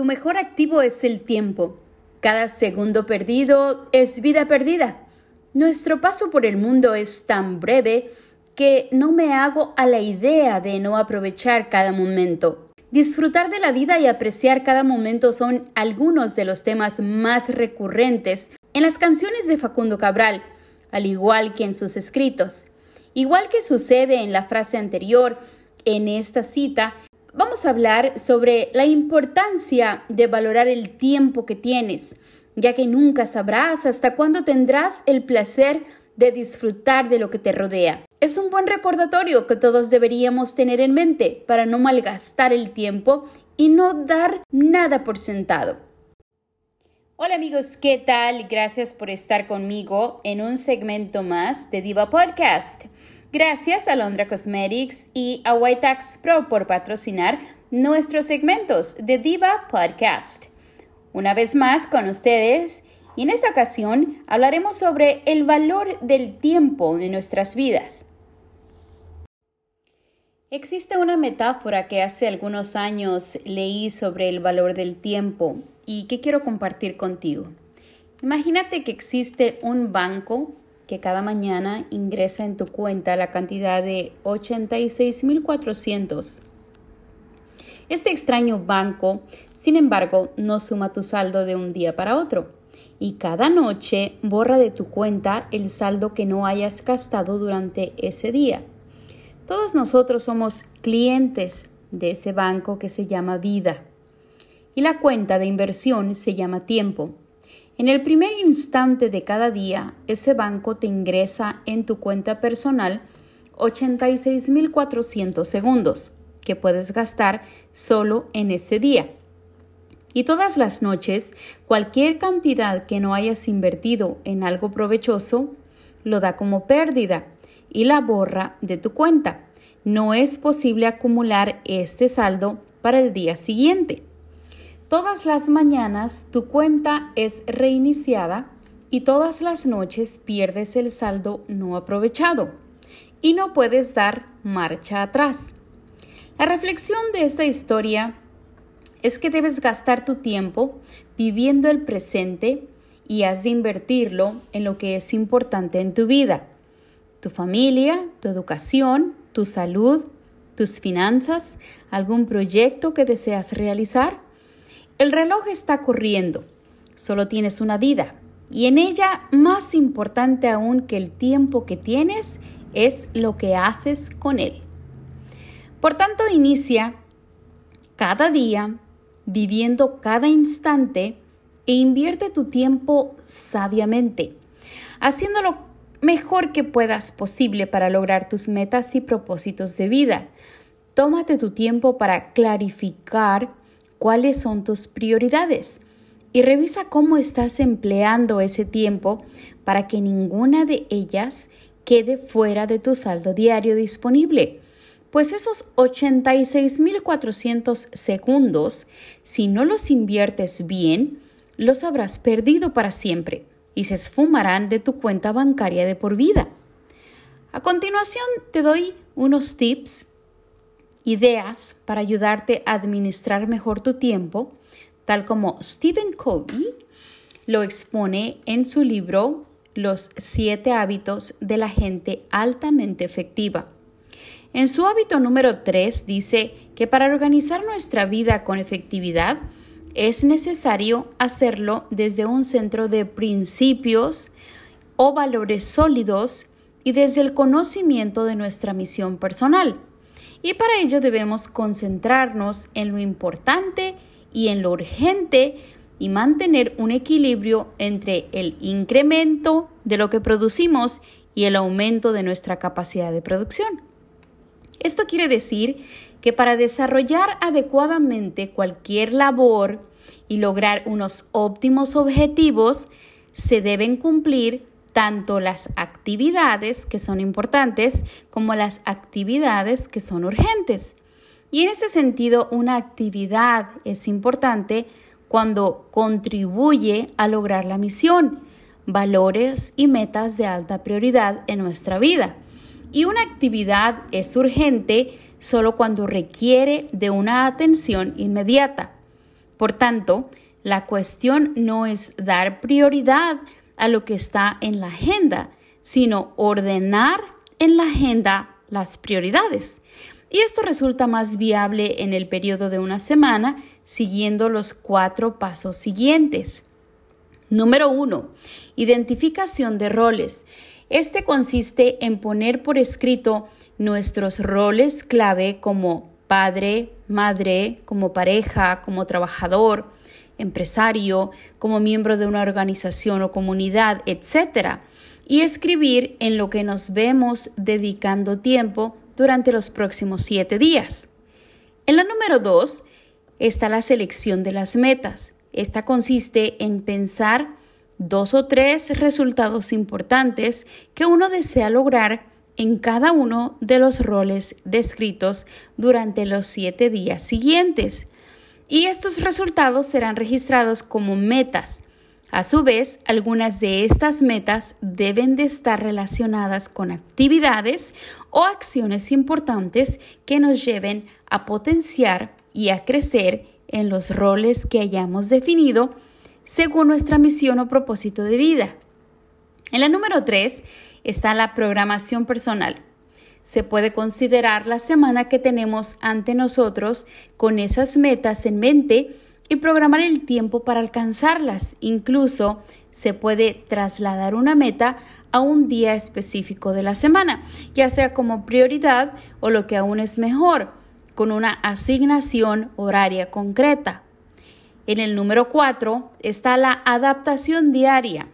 Tu mejor activo es el tiempo. Cada segundo perdido es vida perdida. Nuestro paso por el mundo es tan breve que no me hago a la idea de no aprovechar cada momento. Disfrutar de la vida y apreciar cada momento son algunos de los temas más recurrentes en las canciones de Facundo Cabral, al igual que en sus escritos. Igual que sucede en la frase anterior, en esta cita vamos a hablar sobre la importancia de valorar el tiempo que tienes, ya que nunca sabrás hasta cuándo tendrás el placer de disfrutar de lo que te rodea. Es un buen recordatorio que todos deberíamos tener en mente para no malgastar el tiempo y no dar nada por sentado. Hola amigos, ¿qué tal? Gracias por estar conmigo en un segmento más de Diva Podcast. Gracias a Londra Cosmetics y a Whiteax Pro por patrocinar nuestros segmentos de Diva Podcast. Una vez más con ustedes y en esta ocasión hablaremos sobre el valor del tiempo de nuestras vidas. Existe una metáfora que hace algunos años leí sobre el valor del tiempo y que quiero compartir contigo. Imagínate que existe un banco que cada mañana ingresa en tu cuenta la cantidad de 86.400. Este extraño banco, sin embargo, no suma tu saldo de un día para otro y cada noche borra de tu cuenta el saldo que no hayas gastado durante ese día. Todos nosotros somos clientes de ese banco que se llama vida y la cuenta de inversión se llama tiempo. En el primer instante de cada día, ese banco te ingresa en tu cuenta personal 86.400 segundos que puedes gastar solo en ese día. Y todas las noches, cualquier cantidad que no hayas invertido en algo provechoso, lo da como pérdida y la borra de tu cuenta. No es posible acumular este saldo para el día siguiente. Todas las mañanas tu cuenta es reiniciada y todas las noches pierdes el saldo no aprovechado y no puedes dar marcha atrás. La reflexión de esta historia es que debes gastar tu tiempo viviendo el presente y has de invertirlo en lo que es importante en tu vida. Tu familia, tu educación, tu salud, tus finanzas, algún proyecto que deseas realizar el reloj está corriendo, solo tienes una vida y en ella más importante aún que el tiempo que tienes es lo que haces con él. Por tanto, inicia cada día viviendo cada instante e invierte tu tiempo sabiamente, haciendo lo mejor que puedas posible para lograr tus metas y propósitos de vida. Tómate tu tiempo para clarificar cuáles son tus prioridades y revisa cómo estás empleando ese tiempo para que ninguna de ellas quede fuera de tu saldo diario disponible. Pues esos 86.400 segundos, si no los inviertes bien, los habrás perdido para siempre y se esfumarán de tu cuenta bancaria de por vida. A continuación te doy unos tips ideas para ayudarte a administrar mejor tu tiempo, tal como Stephen Covey lo expone en su libro Los siete hábitos de la gente altamente efectiva. En su hábito número 3 dice que para organizar nuestra vida con efectividad es necesario hacerlo desde un centro de principios o valores sólidos y desde el conocimiento de nuestra misión personal y para ello debemos concentrarnos en lo importante y en lo urgente y mantener un equilibrio entre el incremento de lo que producimos y el aumento de nuestra capacidad de producción. Esto quiere decir que para desarrollar adecuadamente cualquier labor y lograr unos óptimos objetivos, se deben cumplir tanto las actividades que son importantes como las actividades que son urgentes. Y en ese sentido, una actividad es importante cuando contribuye a lograr la misión, valores y metas de alta prioridad en nuestra vida. Y una actividad es urgente solo cuando requiere de una atención inmediata. Por tanto, la cuestión no es dar prioridad a lo que está en la agenda, sino ordenar en la agenda las prioridades. Y esto resulta más viable en el periodo de una semana siguiendo los cuatro pasos siguientes. Número uno, identificación de roles. Este consiste en poner por escrito nuestros roles clave como padre, madre, como pareja, como trabajador, empresario, como miembro de una organización o comunidad, etc. Y escribir en lo que nos vemos dedicando tiempo durante los próximos siete días. En la número dos está la selección de las metas. Esta consiste en pensar dos o tres resultados importantes que uno desea lograr en cada uno de los roles descritos durante los siete días siguientes. Y estos resultados serán registrados como metas. A su vez, algunas de estas metas deben de estar relacionadas con actividades o acciones importantes que nos lleven a potenciar y a crecer en los roles que hayamos definido según nuestra misión o propósito de vida. En la número 3 está la programación personal. Se puede considerar la semana que tenemos ante nosotros con esas metas en mente y programar el tiempo para alcanzarlas. Incluso se puede trasladar una meta a un día específico de la semana, ya sea como prioridad o lo que aún es mejor, con una asignación horaria concreta. En el número 4 está la adaptación diaria.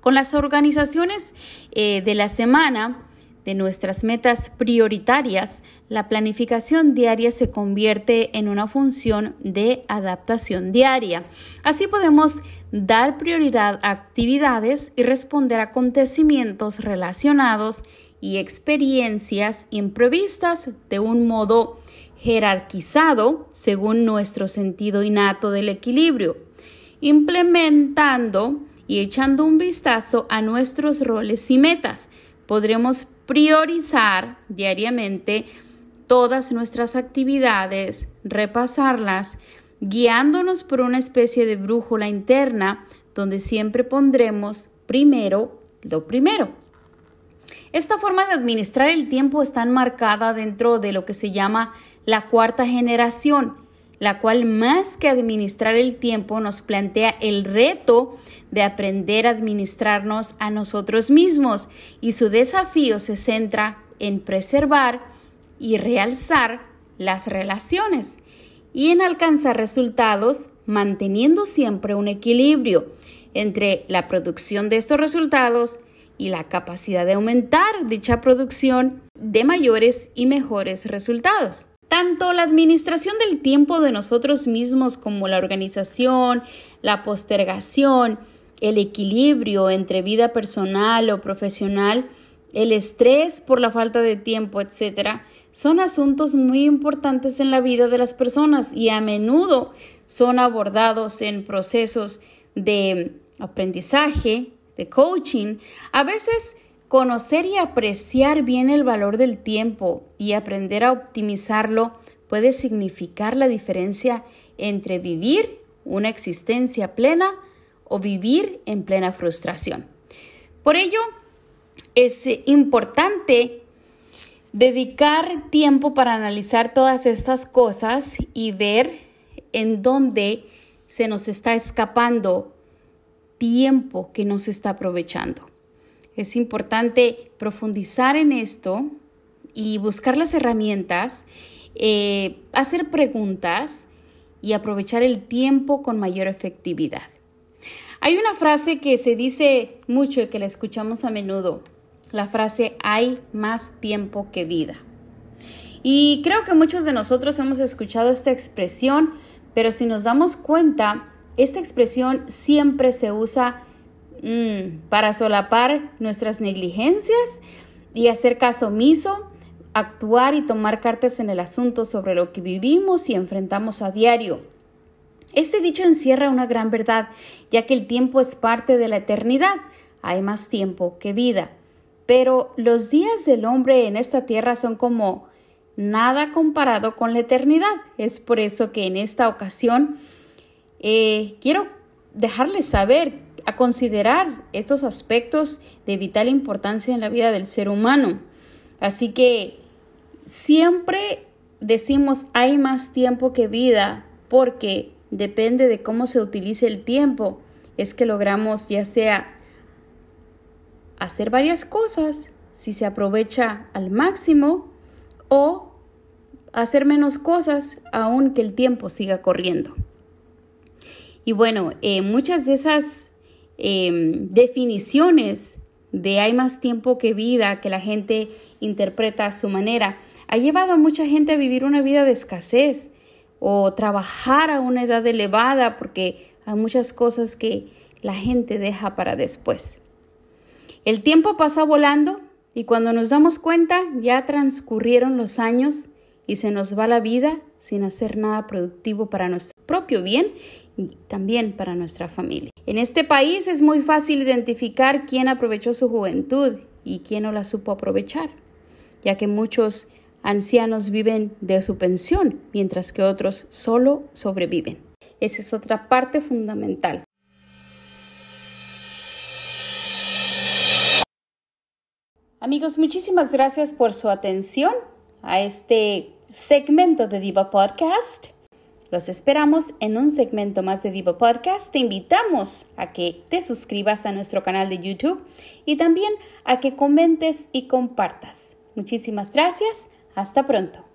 Con las organizaciones eh, de la semana, de nuestras metas prioritarias, la planificación diaria se convierte en una función de adaptación diaria. Así podemos dar prioridad a actividades y responder a acontecimientos relacionados y experiencias imprevistas de un modo jerarquizado según nuestro sentido innato del equilibrio, implementando y echando un vistazo a nuestros roles y metas. Podremos priorizar diariamente todas nuestras actividades, repasarlas, guiándonos por una especie de brújula interna donde siempre pondremos primero lo primero. Esta forma de administrar el tiempo está enmarcada dentro de lo que se llama la cuarta generación, la cual más que administrar el tiempo nos plantea el reto de aprender a administrarnos a nosotros mismos y su desafío se centra en preservar y realzar las relaciones y en alcanzar resultados manteniendo siempre un equilibrio entre la producción de estos resultados y la capacidad de aumentar dicha producción de mayores y mejores resultados. Tanto la administración del tiempo de nosotros mismos como la organización, la postergación, el equilibrio entre vida personal o profesional, el estrés por la falta de tiempo, etc., son asuntos muy importantes en la vida de las personas y a menudo son abordados en procesos de aprendizaje, de coaching. A veces Conocer y apreciar bien el valor del tiempo y aprender a optimizarlo puede significar la diferencia entre vivir una existencia plena o vivir en plena frustración. Por ello, es importante dedicar tiempo para analizar todas estas cosas y ver en dónde se nos está escapando tiempo que no se está aprovechando. Es importante profundizar en esto y buscar las herramientas, eh, hacer preguntas y aprovechar el tiempo con mayor efectividad. Hay una frase que se dice mucho y que la escuchamos a menudo, la frase hay más tiempo que vida. Y creo que muchos de nosotros hemos escuchado esta expresión, pero si nos damos cuenta, esta expresión siempre se usa Mm, para solapar nuestras negligencias y hacer caso omiso, actuar y tomar cartas en el asunto sobre lo que vivimos y enfrentamos a diario. Este dicho encierra una gran verdad, ya que el tiempo es parte de la eternidad. Hay más tiempo que vida. Pero los días del hombre en esta tierra son como nada comparado con la eternidad. Es por eso que en esta ocasión eh, quiero dejarles saber, a considerar estos aspectos de vital importancia en la vida del ser humano. Así que siempre decimos hay más tiempo que vida porque depende de cómo se utilice el tiempo. Es que logramos ya sea hacer varias cosas si se aprovecha al máximo o hacer menos cosas aunque el tiempo siga corriendo. Y bueno, eh, muchas de esas em, definiciones de hay más tiempo que vida que la gente interpreta a su manera, ha llevado a mucha gente a vivir una vida de escasez o trabajar a una edad elevada porque hay muchas cosas que la gente deja para después. El tiempo pasa volando y cuando nos damos cuenta ya transcurrieron los años y se nos va la vida sin hacer nada productivo para nuestro propio bien también para nuestra familia. En este país es muy fácil identificar quién aprovechó su juventud y quién no la supo aprovechar, ya que muchos ancianos viven de su pensión, mientras que otros solo sobreviven. Esa es otra parte fundamental. Amigos, muchísimas gracias por su atención a este segmento de Diva Podcast. Los esperamos en un segmento más de Diva Podcast. Te invitamos a que te suscribas a nuestro canal de YouTube y también a que comentes y compartas. Muchísimas gracias. Hasta pronto.